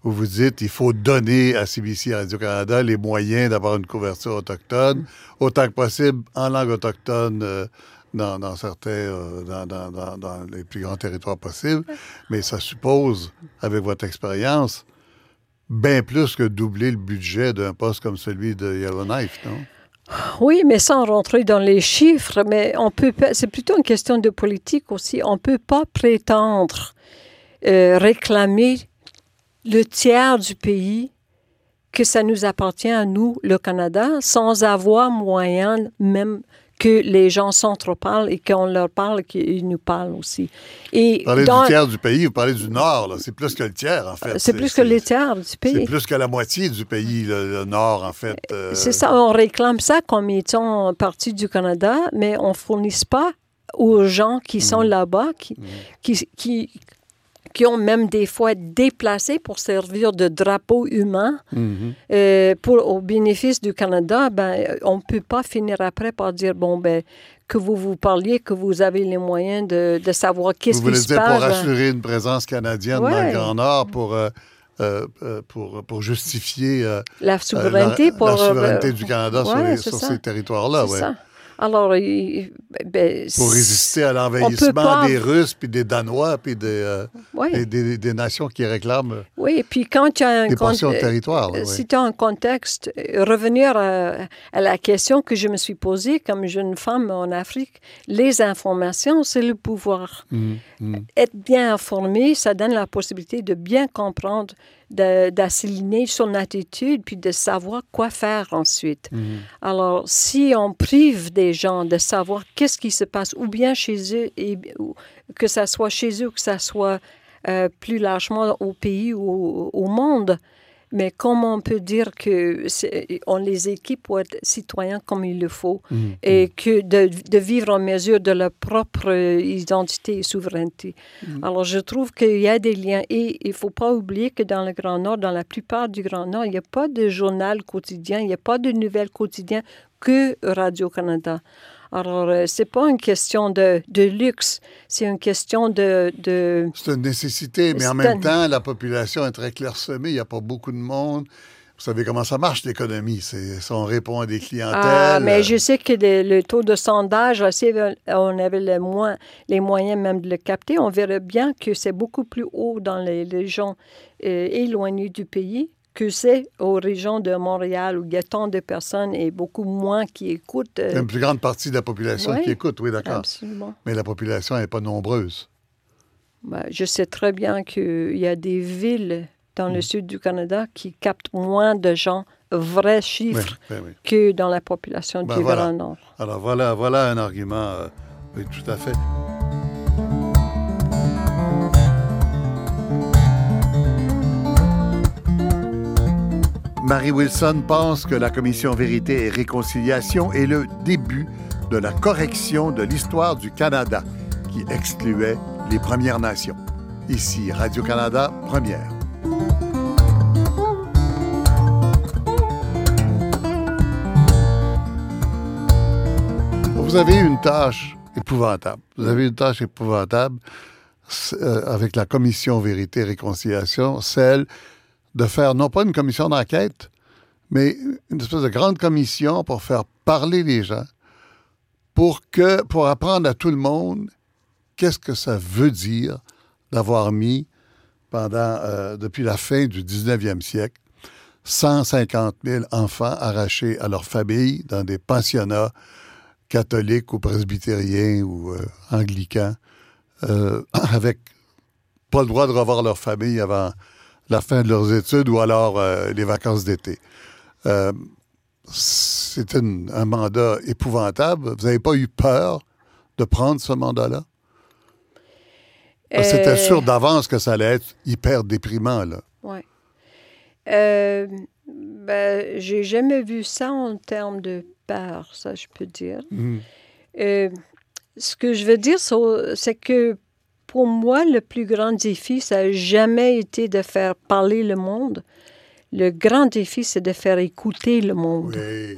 où vous dites qu'il faut donner à CBC Radio-Canada les moyens d'avoir une couverture autochtone, autant que possible en langue autochtone. Euh, dans, certains, euh, dans, les plus grands territoires possibles, mais ça suppose, avec votre expérience, bien plus que doubler le budget d'un poste comme celui de Yellowknife, non? Oui, mais sans rentrer dans les chiffres, mais on peut c'est plutôt une question de politique aussi. On ne peut pas prétendre euh, réclamer le tiers du pays que ça nous appartient à nous, le Canada, sans avoir moyen même que les gens s'entre-parlent et qu'on leur parle, qu'ils nous parlent aussi. Et vous parlez du tiers du pays, vous parlez du Nord, c'est plus que le tiers, en fait. C'est plus que le tiers du pays. C'est plus que la moitié du pays, le, Nord, en fait. Euh. C'est ça, on réclame ça comme étant partie du Canada, mais on ne fournisse pas aux gens qui sont mm. là-bas, qui, mm. qui, qui, qui ont même des fois déplacé pour servir de drapeau humain mhm. euh, pour, au bénéfice du Canada, ben, on ne peut pas finir après par dire, bon, ben, que vous vous parliez, que vous avez les moyens de, de savoir qu'est-ce qui se dire passe. pour assurer une présence canadienne dans le Grand Nord, pour... Euh, euh, pour, pour, justifier la souveraineté, pour, la souveraineté du Canada sur, sur ces territoires-là. Ouais. Alors, ben, Pour résister à l'envahissement pas- des Russes, puis des Danois, puis des, euh, Oui, des, des nations qui réclament euh, oui. Et puis quand tu as un des portions de con- territoire. là, Euh, oui. Si tu as un contexte, revenir à, à la question que je me suis posée comme jeune femme en Afrique, les informations, c'est le pouvoir. Mhm, mhm. Être bien informé, ça donne la possibilité de bien comprendre, d'assimiler son attitude, puis de savoir quoi faire ensuite. Mhm. Alors, si on prive des gens de savoir qu'est-ce qui se passe, ou bien chez eux, et, ou- que ça soit chez eux, ou que ça soit euh, plus largement au pays ou au, au monde, mais comment on peut dire que on les équipe pour être citoyens comme il le faut Mhm. et que de, de vivre en mesure de leur propre euh, identité et souveraineté. Alors, je trouve qu'il y a des liens. Et il ne faut pas oublier que dans le Grand Nord, dans la plupart du Grand Nord, il n'y a pas de journal quotidien, il n'y a pas de nouvelles quotidiennes que Radio-Canada. Alors, euh, c'est pas une question de, de luxe, c'est une question de... de C'est une nécessité, mais en même un- temps, la population est très clairsemée. Il n'y a pas beaucoup de monde. Vous savez comment ça marche, l'économie. C'est, si on répond à des clientèles. Ah, mais euh, je sais que le, le taux de sondage, si on avait le moins, les moyens même de le capter, on verrait bien que c'est beaucoup plus haut dans les régions euh, éloignées du pays que c'est aux régions de Montréal où il y a tant de personnes et beaucoup moins qui écoutent. euh, une plus grande partie de la population Oui. qui écoute, oui, d'accord. absolument. Mais la population n'est pas nombreuse. Ben, je sais très bien qu'il y a des villes dans Mm. le sud du Canada qui captent moins de gens, vrais chiffres, oui, oui. que dans la population Ben du voilà. Grand Nord. Alors voilà, voilà un argument. euh, tout à fait. Marie Wilson pense que la commission Vérité et Réconciliation est le début de la correction de l'histoire du Canada qui excluait les Premières Nations. Ici, Radio-Canada, première. Vous avez une tâche épouvantable. Vous avez une tâche épouvantable euh, avec la commission Vérité et Réconciliation, celle de faire non pas une commission d'enquête, mais une espèce de grande commission pour faire parler les gens, pour apprendre à tout le monde qu'est-ce que ça veut dire d'avoir mis pendant euh, depuis la fin du 19e siècle 150 000 enfants arrachés à leur famille dans des pensionnats catholiques ou presbytériens ou euh, anglicans, euh, *coughs* avec pas le droit de revoir leur famille avant la fin de leurs études ou alors euh, les vacances d'été. Euh, c'est une- un mandat épouvantable. Vous n'avez pas eu peur de prendre ce mandat-là? C'était Euh, sûr d'avance que ça allait être hyper déprimant. Là. Oui. Euh, ben, j'ai jamais vu ça en termes de peur, ça je peux dire. Euh, ce que je veux dire, c'est que pour moi, le plus grand défi, ça n'a jamais été de faire parler le monde. Le grand défi, c'est de faire écouter le monde. Oui.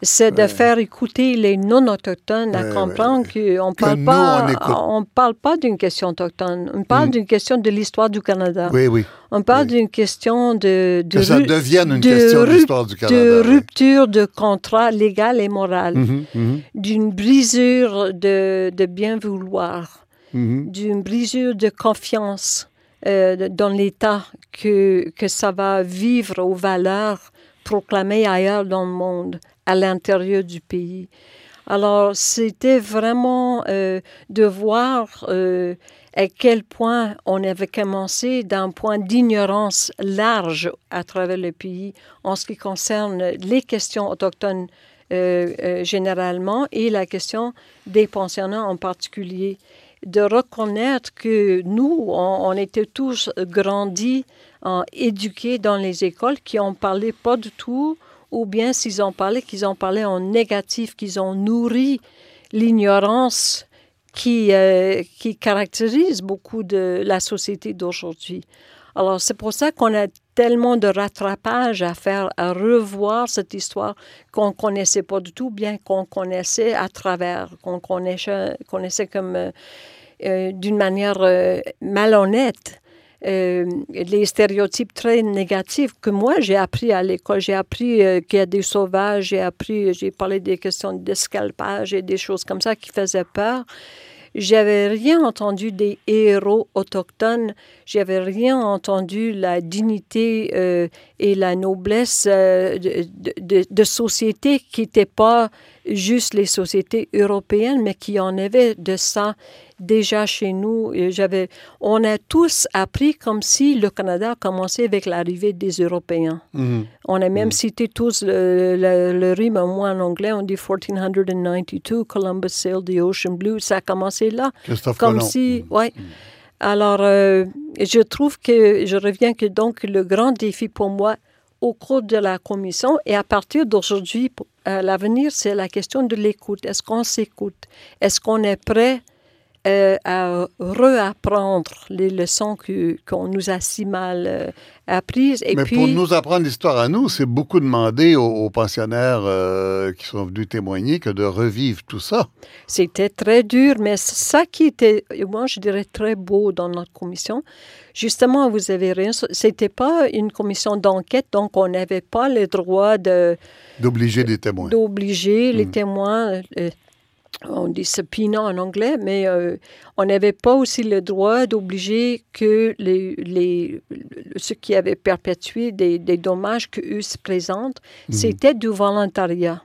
C'est de faire écouter les non-autochtones à comprendre qu'on ne parle pas, on écoute. on parle pas d'une question autochtone, on parle Mm. d'une question de l'histoire du Canada. oui, oui. On parle d'une question de, de, Que ça devienne une de question de l'histoire du Canada. de rupture de contrat légal et moral, Mhm, mhm, d'une brisure de, de bien vouloir, mhm. d'une brisure de confiance euh, dans l'État que, que ça va vivre aux valeurs proclamées ailleurs dans le monde, à l'intérieur du pays. Alors, c'était vraiment euh, de voir euh, à quel point on avait commencé d'un point d'ignorance large à travers le pays en ce qui concerne les questions autochtones généralement et la question des pensionnats en particulier. De reconnaître que nous, on, était tous grandis, en, éduqués dans les écoles qui ont parlé pas du tout, ou bien s'ils ont parlé, qu'ils ont parlé en négatif, qu'ils ont nourri l'ignorance qui, euh, qui caractérise beaucoup de la société d'aujourd'hui. Alors, c'est pour ça qu'on a tellement de rattrapage à faire, à revoir cette histoire qu'on connaissait pas du tout, bien qu'on connaissait à travers, qu'on connaissait, comme euh, euh, d'une manière euh, malhonnête. les stéréotypes très négatifs que moi j'ai appris à l'école. J'ai appris qu'il y a des sauvages, j'ai appris, j'ai parlé des questions d'escalpage et des choses comme ça qui faisaient peur. J'avais rien entendu des héros autochtones, j'avais rien entendu la dignité euh, et la noblesse euh, de, de, de, sociétés qui n'étaient pas juste les sociétés européennes, mais qui en avaient de ça déjà chez nous. J'avais, on a tous appris comme si le Canada a commencé avec l'arrivée des Européens. Mhm. On a même Mhm. cité tous le, le, le rime, moi en anglais, on dit 1492, Columbus sailed the ocean blue. Ça a commencé là. Christophe Comme Colomb. si, Mhm. ouais. Alors, euh, je trouve que, je reviens que donc le grand défi pour moi au cours de la commission et à partir d'aujourd'hui, à l'avenir, c'est la question de l'écoute. Est-ce qu'on s'écoute? Est-ce qu'on est prêt euh, à réapprendre les leçons qu'on nous a si mal euh, apprises? Et Mais puis, pour nous apprendre l'histoire à nous, c'est beaucoup demandé aux, aux pensionnaires euh, qui sont venus témoigner que de revivre tout ça. C'était très dur, mais ça qui était, moi je dirais, très beau dans notre commission, justement, vous avez rien, c'était pas une commission d'enquête, donc on n'avait pas le droit de, D'obliger des témoins. d'obliger les Mm. témoins, euh, on dit subpoena en anglais, mais euh, on n'avait pas aussi le droit d'obliger que les, les, ceux qui avaient perpétué des, des dommages qu'eux se présentent, Mhm. c'était du volontariat.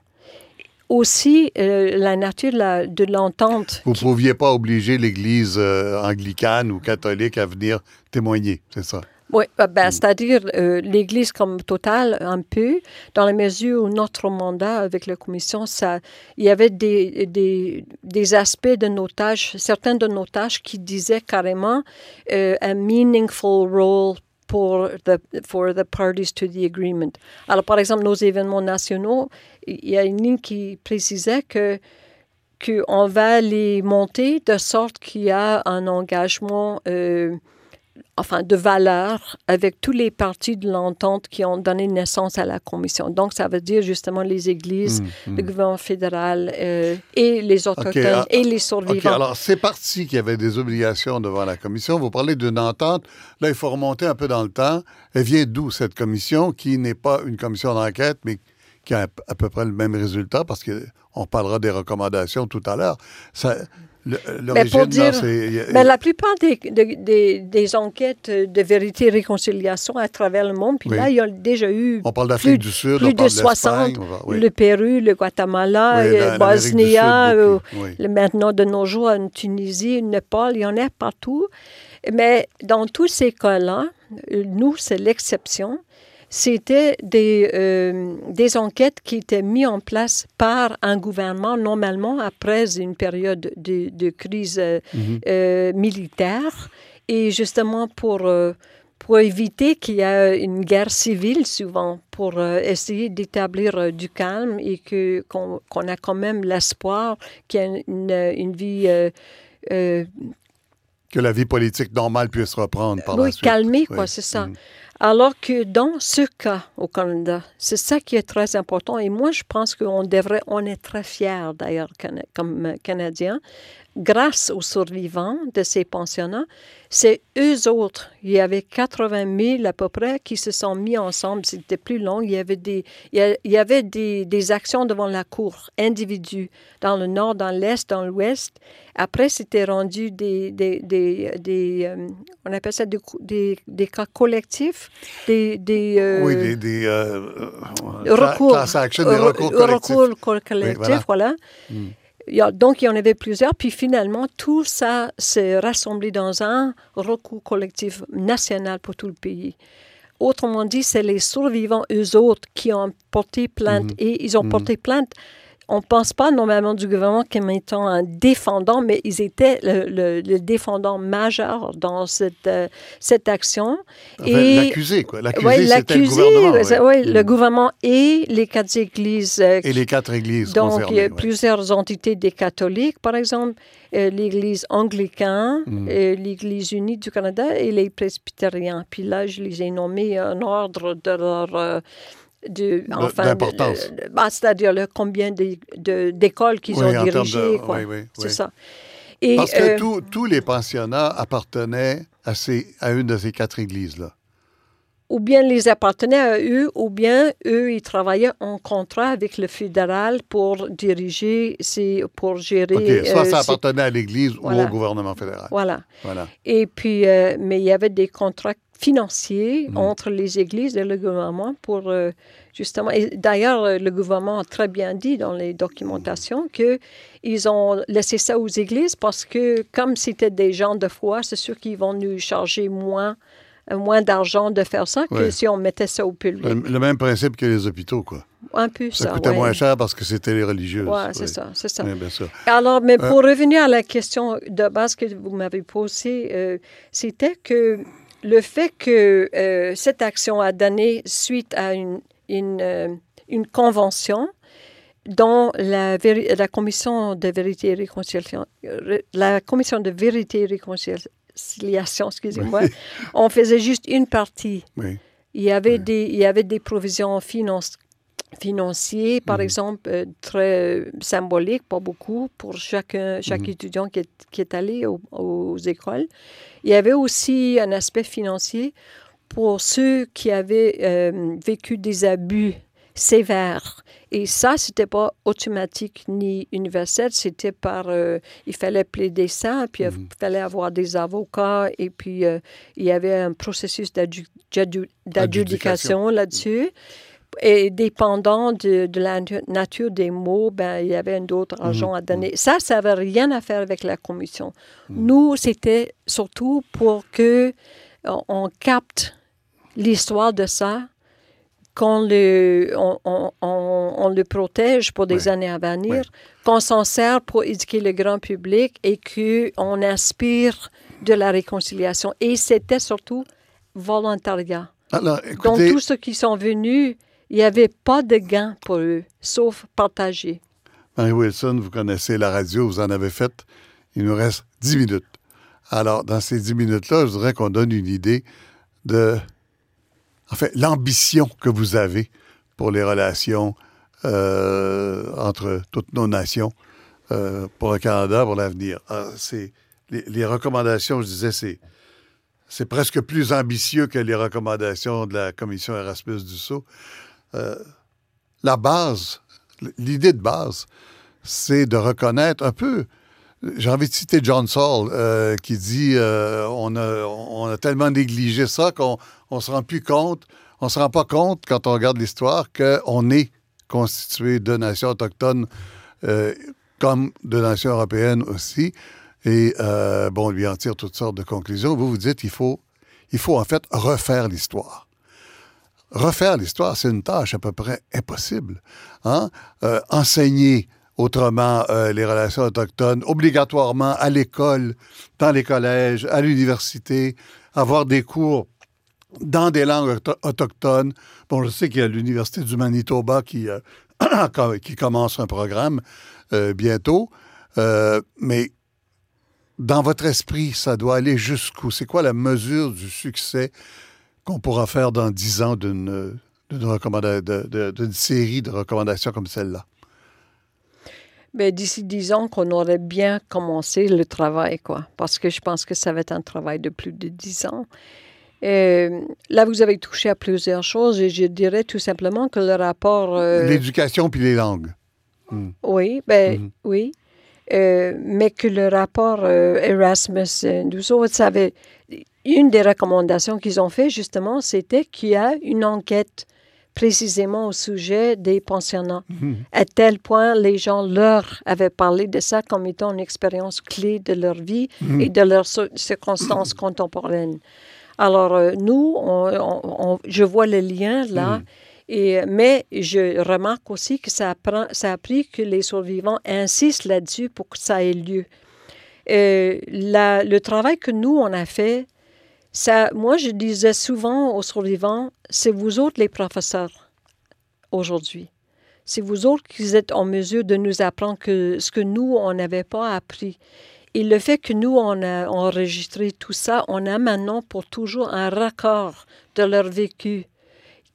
Aussi, euh, la nature la- de l'entente. Vous ne pouviez pas obliger l'Église euh, anglicane ou catholique à venir témoigner, c'est ça? Oui, euh, ben, Mm. c'est-à-dire euh, l'Église comme totale, un peu, dans la mesure où notre mandat avec la Commission, ça, il y avait des, des, des aspects de nos tâches, certains de nos tâches qui disaient carrément euh, a meaningful role pour the, for the parties to the agreement. Alors, par exemple, nos événements nationaux, il y a une ligne qui précisait que qu'on va les monter de sorte qu'il y a un engagement euh, enfin, de valeur avec tous les partis de l'entente qui ont donné naissance à la commission. Donc, ça veut dire justement les églises, Mm, mm. le gouvernement fédéral euh, et les autochtones ah, et les OK, survivants. alors c'est parti qu'il y avait des obligations devant la commission. Vous parlez d'une entente. Là, il faut remonter un peu dans le temps. Elle vient d'où cette commission qui n'est pas une commission d'enquête, mais qui a à peu près le même résultat parce qu'on parlera des recommandations tout à l'heure. Ça- L'origine, là, dire- c'est... Mais la plupart des, de- des, des enquêtes de vérité et réconciliation à travers le monde, puis Oui. là, il y a déjà eu On parle d'Afrique plus- du Sud, plus on de parle 60, d'Espagne, on va- oui. le Pérou, le Guatemala, Oui, euh, la- Sud, euh, le- maintenant de nos jours en Tunisie, Népal, il y en a partout. Mais dans tous ces cas-là, euh, nous, c'est l'exception. C'était des, euh, des enquêtes qui étaient mises en place par un gouvernement, normalement après une période de, de crise euh, Mhm. euh, militaire. Et justement pour, pour éviter qu'il y ait une guerre civile, souvent, pour essayer d'établir du calme et que, qu'on, qu'on a quand même l'espoir qu'il y ait une, une vie Que la vie politique normale puisse reprendre par la oui, suite. calmée, quoi, Oui. c'est ça. Mhm. Alors que dans ce cas au Canada, c'est ça qui est très important. Et moi, je pense qu'on devrait, on est très fiers d'ailleurs comme Canadiens, grâce aux survivants de ces pensionnats. C'est eux autres. Il y avait 80 000 à peu près qui se sont mis ensemble. C'était plus long. Il y avait des, il y avait des, des actions devant la cour, individus, dans le nord, dans l'est, dans l'ouest. Après, c'était rendu des, des, des, des, euh, on appelle ça des, des, cas collectifs, des, des euh, Oui, des, des euh, recours, class action, recours collectifs. recours co- collectifs, voilà. voilà. Mm. Donc, il y en avait plusieurs. Puis finalement, tout ça s'est rassemblé dans un recours collectif national pour tout le pays. Autrement dit, c'est les survivants, eux autres, qui ont porté plainte. Mhm. Et ils ont Mhm. porté plainte. On ne pense pas normalement du gouvernement comme étant un défendant, mais ils étaient le, le- le défendant majeur dans cette, euh, cette action. Enfin, Et- L'accusé, quoi. L'accusé, Oui, c'était le gouvernement. ouais, ouais, le Mm. gouvernement et les quatre églises. euh, Et les quatre églises donc, il y concernées. plusieurs entités des catholiques, par exemple, euh, l'Église anglicane, euh, l'Église unie du Canada et les presbytériens. Puis là, je les ai nommés en ordre de leur... de, enfin, bah, c'est-à-dire le combien d'écoles qu'ils Oui, ont dirigées. de- quoi. oui, oui, C'est oui. ça. Et, Parce que euh, tous- tous les pensionnats appartenaient à, ces, à une de ces quatre églises-là? Ou bien les appartenaient à eux, ou bien eux, ils travaillaient en contrat avec le fédéral pour diriger, ces, pour gérer. OK, soit euh, ça ces- appartenait à l'Église Voilà. ou au gouvernement fédéral. Voilà. Voilà. Et puis, euh, mais il y avait des contrats financiers Mhm. entre les églises et le gouvernement pour euh, justement. Et d'ailleurs, euh, le gouvernement a très bien dit dans les documentations que ils ont laissé ça aux églises parce que comme c'était des gens de foi, c'est sûr qu'ils vont nous charger moins, euh, moins d'argent de faire ça que Ouais. si on mettait ça au public. Le, le même principe que les hôpitaux, quoi. Un peu Ça, ça. coûtait ouais. moins cher parce que c'était les religieuses. Ouais, c'est Oui. ça, c'est ça. Oui, bien sûr. Alors, mais Euh, pour revenir à la question de base que vous m'avez posée, euh, c'était que le fait que euh, cette action a donné suite à une, une, euh, une convention dont la, commission de vérité et réconciliation, euh, la commission de vérité et réconciliation, excusez-moi, on faisait juste une partie. Oui. Il y avait, Oui. des, il y avait des provisions financi- financières, par Mhm. exemple, euh, très euh, symboliques, pas beaucoup, pour chacun, chaque Mhm. étudiant qui est, qui est allé au- aux écoles. Il y avait aussi un aspect financier pour ceux qui avaient euh, vécu des abus sévères. Et ça, c'était pas automatique ni universel, c'était par... euh, il fallait plaider ça, puis Mhm. il fallait avoir des avocats, et puis il y avait un processus d'adju- d'adju- d'adjudication là-dessus. Et dépendant de, de la natu- nature des mots, ben, il y avait un autre argent à donner. Ça, ça n'avait rien à faire avec la commission. Nous, c'était surtout pour que on, on capte l'histoire de ça, qu'on le, on, on- on- le protège pour des Ouais. années à venir, Ouais. qu'on s'en sert pour éduquer le grand public et qu'on inspire de la réconciliation. Et c'était surtout volontariat. Alors, Donc, tous ceux qui sont venus, il n'y avait pas de gain pour eux, sauf partager. Marie Wilson, vous connaissez la radio, vous en avez fait. Il nous reste 10 minutes. Alors, dans ces 10 minutes-là, je voudrais qu'on donne une idée de, en fait, l'ambition que vous avez pour les relations euh, entre toutes nos nations, euh, pour le Canada, pour l'avenir. C'est les, recommandations, je disais, c'est c'est presque plus ambitieux que les recommandations de la commission Erasmus du Sceau. Euh, la base, l'idée de base, c'est de reconnaître un peu. J'ai envie de citer John Saul euh, qui dit euh, on, a, tellement négligé ça qu'on on se rend plus compte, on se rend pas compte quand on regarde l'histoire qu'on est constitué de nations autochtones comme de nations européennes aussi. Et bon, on lui en tire toutes sortes de conclusions. Vous vous dites qu'il faut, il faut en fait refaire l'histoire. Refaire l'histoire, c'est une tâche à peu près impossible. Hein? Euh, enseigner autrement euh, les relations autochtones, obligatoirement à l'école, dans les collèges, à l'université, avoir des cours dans des langues auto- autochtones. Bon, je sais qu'il y a l'Université du Manitoba qui, euh, *coughs* commence un programme bientôt, mais dans votre esprit, ça doit aller jusqu'où? C'est quoi la mesure du succès qu'on pourra faire dans dix ans d'une série de recommandations comme celle-là? Ben, D'ici dix ans qu'on aurait bien commencé le travail, quoi. Parce que je pense que ça va être un travail de plus de dix ans. Euh, là, vous avez touché à plusieurs choses et je dirais tout simplement que le rapport... euh, L'éducation puis les langues. Oui, ben, Mhm. oui. Euh, mais que le rapport euh, Erasmus, nous autres, ça avait- une des recommandations qu'ils ont fait, justement, c'était qu'il y a une enquête précisément au sujet des pensionnats. À tel point, les gens leur avaient parlé de ça comme étant une expérience clé de leur vie et de leurs cir- circonstances contemporaines. Alors, euh, nous, on- on- on- je vois le lien là. Et, mais je remarque aussi que ça, apprend, ça a pris que les survivants insistent là-dessus pour que ça ait lieu. Euh, la- le travail que nous, on a fait, ça, moi, je disais souvent aux survivants, c'est vous autres les professeurs aujourd'hui. C'est vous autres qui êtes en mesure de nous apprendre ce que nous, on n'avait pas appris. Et le fait que nous, on a enregistré tout ça, on a maintenant pour toujours un raccord de leur vécu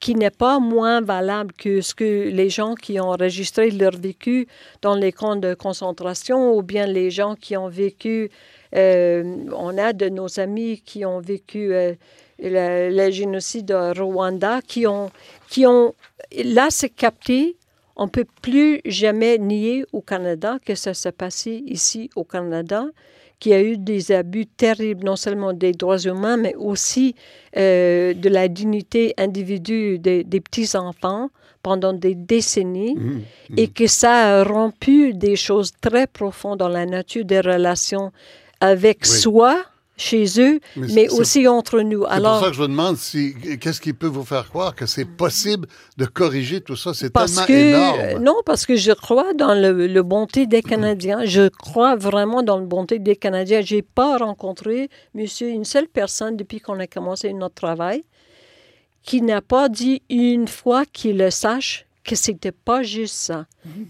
qui n'est pas moins valable que ce que les gens qui ont enregistré leur vécu dans les camps de concentration ou bien les gens qui ont vécu on a de nos amis qui ont vécu le, le, génocide au Rwanda, qui ont, qui ont là, c'est capté. On ne peut plus jamais nier au Canada que ça s'est passé ici au Canada, qu'il y a eu des abus terribles, non seulement des droits humains, mais aussi euh, de la dignité individuelle des, des petits-enfants pendant des décennies, mmh, mmh. et que ça a rompu des choses très profondes dans la nature des relations avec oui. soi, chez eux, mais, mais aussi entre nous. C'est pour ça que je vous demande si, qu'est-ce qui peut vous faire croire que c'est possible de corriger tout ça? C'est tellement que, énorme. Non, parce que je crois dans le, le bonté des Canadiens. Je crois vraiment dans le bonté des Canadiens. J'ai pas rencontré, monsieur, une seule personne depuis qu'on a commencé notre travail qui n'a pas dit une fois qu'il le sache que c'était pas juste ça,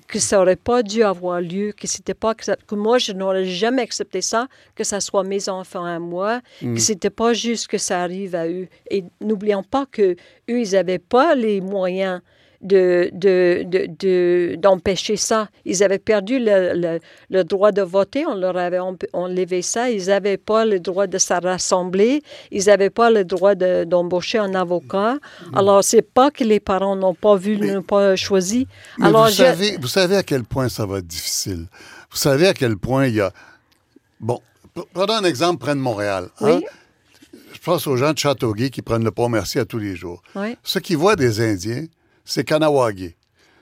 que ça aurait pas dû avoir lieu, que c'était pas que, moi je n'aurais jamais accepté ça, que ça soit mes enfants à moi, mm. que c'était pas juste que ça arrive à eux. Et n'oublions pas que eux ils avaient pas les moyens de, de, de, d'empêcher ça. Ils avaient perdu le, le, le, droit de voter, on leur avait enlevé ça. Ils n'avaient pas le droit de se rassembler, ils n'avaient pas le droit d'embaucher un avocat. Alors, c'est pas que les parents n'ont pas vu, n'ont pas choisi. Alors, vous, je... savez, vous savez à quel point ça va être difficile. Vous savez à quel point il y a... Bon, prenons un exemple près de Montréal. Hein? Oui. Je pense aux gens de Châteauguay qui prennent le pont Merci à tous les jours. Oui. Ceux qui voient des Indiens, c'est Kanawagé.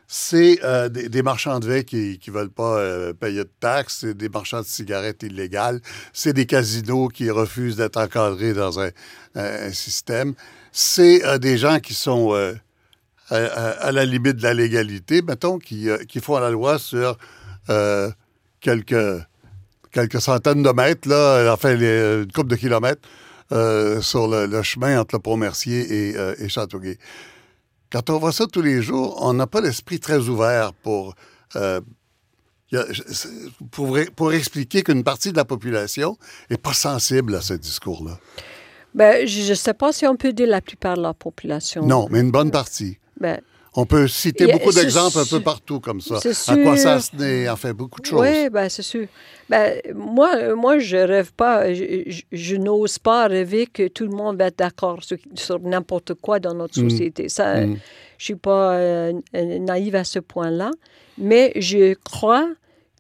C'est euh, des, marchands de vin qui ne veulent pas euh, payer de taxes, c'est des marchands de cigarettes illégales, c'est des casinos qui refusent d'être encadrés dans un, système, c'est euh, des gens qui sont à, la limite de la légalité, mettons, qui, font la loi sur quelques, centaines de mètres, là, enfin, une couple de kilomètres sur le, le, chemin entre le Pont-Mercier et, et Châteauguay quand on voit ça tous les jours, on n'a pas l'esprit très ouvert pour, euh, pour, pour, expliquer qu'une partie de la population n'est pas sensible à ce discours-là. Ben, je ne sais pas si on peut dire la plupart de la population. Non, mais une bonne partie. Ben, on peut citer beaucoup d'exemples un peu partout comme ça. À quoi ça se naît, en fait, beaucoup de choses. Oui, ben, c'est sûr. Ben, moi, moi, je rêve pas, je, je, je n'ose pas rêver que tout le monde va être d'accord sur, sur n'importe quoi dans notre société. Mm. Ça, mm. je suis pas euh, naïve à ce point-là, mais je crois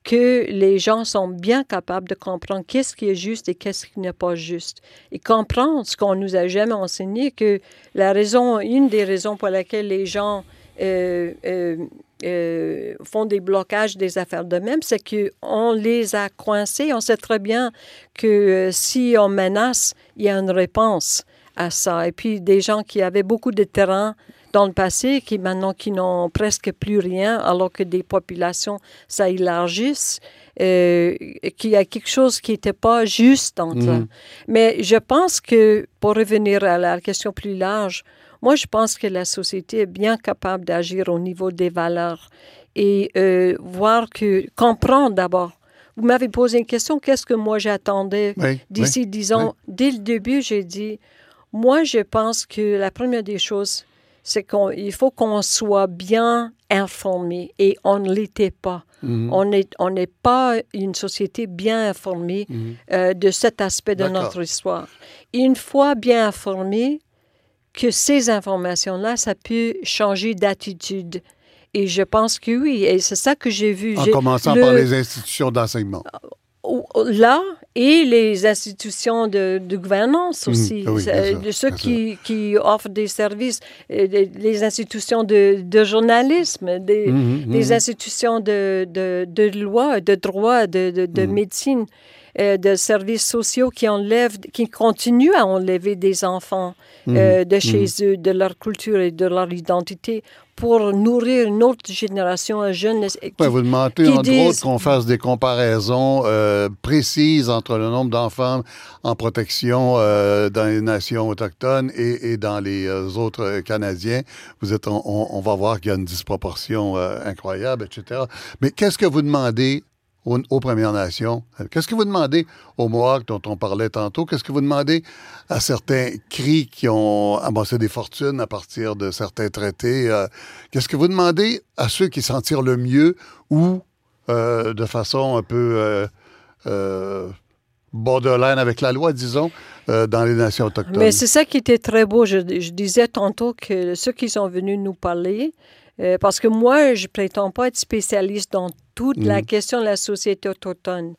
que les gens sont bien capables de comprendre qu'est-ce qui est juste et qu'est-ce qui n'est pas juste. Et comprendre ce qu'on nous a jamais enseigné, que la raison, une des raisons pour laquelle les gens euh, euh, euh, font des blocages des affaires de même, c'est qu'on les a coincés. On sait très bien que euh, si on menace, il y a une réponse à ça. Et puis des gens qui avaient beaucoup de terrain dans le passé, qui maintenant qui n'ont presque plus rien, alors que des populations s'élargissent, euh, qu'il y a quelque chose qui n'était pas juste entre. Mm. Mais je pense que, pour revenir à la question plus large, moi, je pense que la société est bien capable d'agir au niveau des valeurs et euh, voir que, comprendre d'abord. Vous m'avez posé une question, qu'est-ce que moi j'attendais? Oui, d'ici oui, 10 ans? Oui. Dès le début, j'ai dit, moi, je pense que la première des choses, c'est qu'il faut qu'on soit bien informé et on ne l'était pas. Mhm. Mm -hmm. On n'est on n'est pas une société bien informée mm -hmm. euh, de cet aspect de notre histoire. Une fois bien informé, que ces informations-là, ça peut changer d'attitude. Et je pense que oui, et c'est ça que j'ai vu. En commençant le... par les institutions d'enseignement. Là, et les institutions de, de gouvernance aussi, mmh, oui, sûr, de ceux qui, qui, offrent des services, les institutions de, de journalisme, des, mmh, des mmh. institutions de, de, de, loi, de droit, de médecine, euh, de services sociaux qui enlèvent, qui continuent à enlever des enfants euh, de chez eux, de leur culture et de leur identité pour nourrir une autre génération, un jeune. Qui, ouais, vous demandez, entre disent... autres, qu'on fasse des comparaisons euh, précises entre le nombre d'enfants en protection euh, dans les nations autochtones et, et dans les euh, autres Canadiens. Vous êtes, on, on va voir qu'il y a une disproportion incroyable, etc. Mais qu'est-ce que vous demandez aux, Premières Nations? Qu'est-ce que vous demandez aux Mohawks dont on parlait tantôt? Qu'est-ce que vous demandez à certains cris qui ont amassé des fortunes à partir de certains traités? Euh, Qu'est-ce que vous demandez à ceux qui s'en tirent le mieux ou euh, de façon un peu... Euh, borderline avec la loi, disons, euh, dans les nations autochtones? Mais c'est ça qui était très beau. Je, disais tantôt que ceux qui sont venus nous parler, euh, parce que moi, je prétends pas être spécialiste dans toute la Mhm. question de la société autochtone.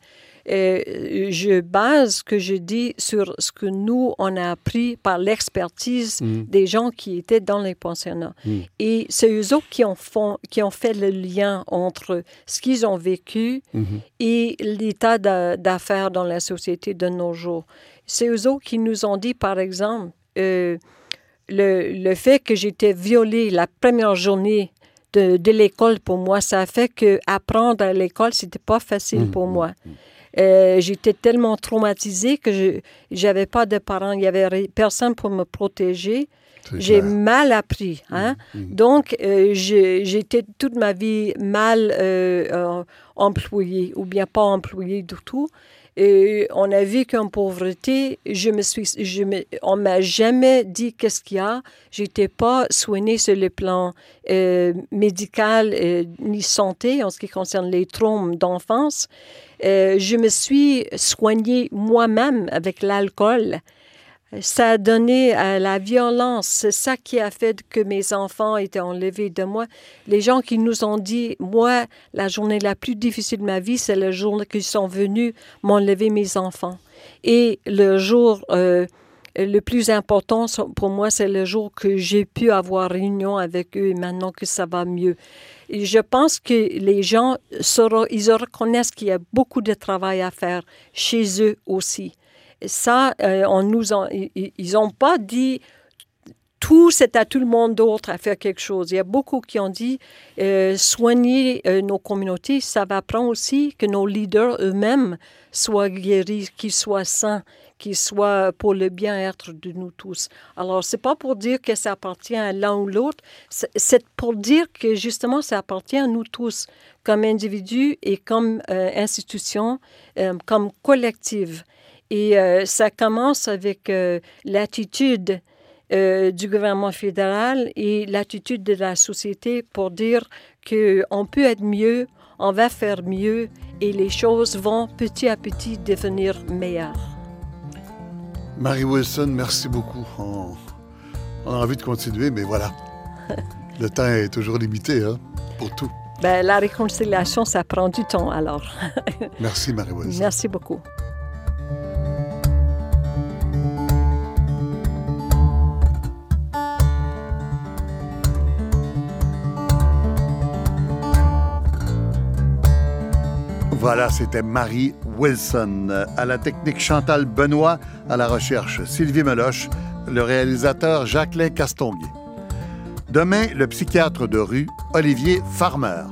Euh, je base ce que je dis sur ce que nous, on a appris par l'expertise Mhm. des gens qui étaient dans les pensionnats. Mhm. Et c'est eux autres qui ont, font, qui ont fait le lien entre ce qu'ils ont vécu Mhm. et l'état d'a- d'affaires dans la société de nos jours. C'est eux autres qui nous ont dit, par exemple, euh, le, le fait que j'étais violée la première journée de, de l'école pour moi, ça a fait que apprendre à l'école, c'était pas facile Mhm, pour moi. Euh, j'étais tellement traumatisée que je j'avais pas de parents, il y avait personne pour me protéger. J'ai mal appris. Hein? Mhm. Donc, euh, été toute ma vie mal euh, employée ou bien pas employée du tout. On a vécu en pauvreté. Je me suis, je me, on m'a jamais dit qu'est-ce qu'il y a. J'étais pas soignée sur le plan euh, médical euh, ni santé en ce qui concerne les traumes d'enfance. Euh, je me suis soignée moi-même avec l'alcool. Ça a donné à la violence. C'est ça qui a fait que mes enfants étaient enlevés de moi. Les gens qui nous ont dit, moi, la journée la plus difficile de ma vie, c'est le jour qu'ils sont venus m'enlever mes enfants. Et le jour euh, le plus important pour moi, c'est le jour que j'ai pu avoir réunion avec eux et maintenant que ça va mieux. Je pense que les gens, ils reconnaissent qu'il y a beaucoup de travail à faire chez eux aussi. Ça, euh, on nous ils- n'ont pas dit tout, c'est à tout le monde d'autre à faire quelque chose. Il y a beaucoup qui ont dit euh, soigner euh, nos communautés, ça va prendre aussi que nos leaders eux-mêmes soient guéris, qu'ils soient sains, qu'ils soient pour le bien-être de nous tous. Alors, c'est pas pour dire que ça appartient à l'un ou l'autre, c'est- c'est pour dire que justement, ça appartient à nous tous, comme individus et comme euh, institution, euh, comme collective. Et euh, ça commence avec euh, l'attitude euh, du gouvernement fédéral et l'attitude de la société pour dire qu'on peut être mieux, on va faire mieux et les choses vont petit à petit devenir meilleures. Marie Wilson, merci beaucoup. On, on a envie de continuer, mais voilà. *laughs* Le temps est toujours limité hein, pour tout. Ben, la réconciliation, ça prend du temps alors. Merci, Marie Wilson. Merci beaucoup. Voilà, c'était Marie Wilson. À la technique Chantal Benoît, à la recherche Sylvie Meloche, le réalisateur Jacqueline Castonguay. Demain, le psychiatre de rue Olivier Farmer.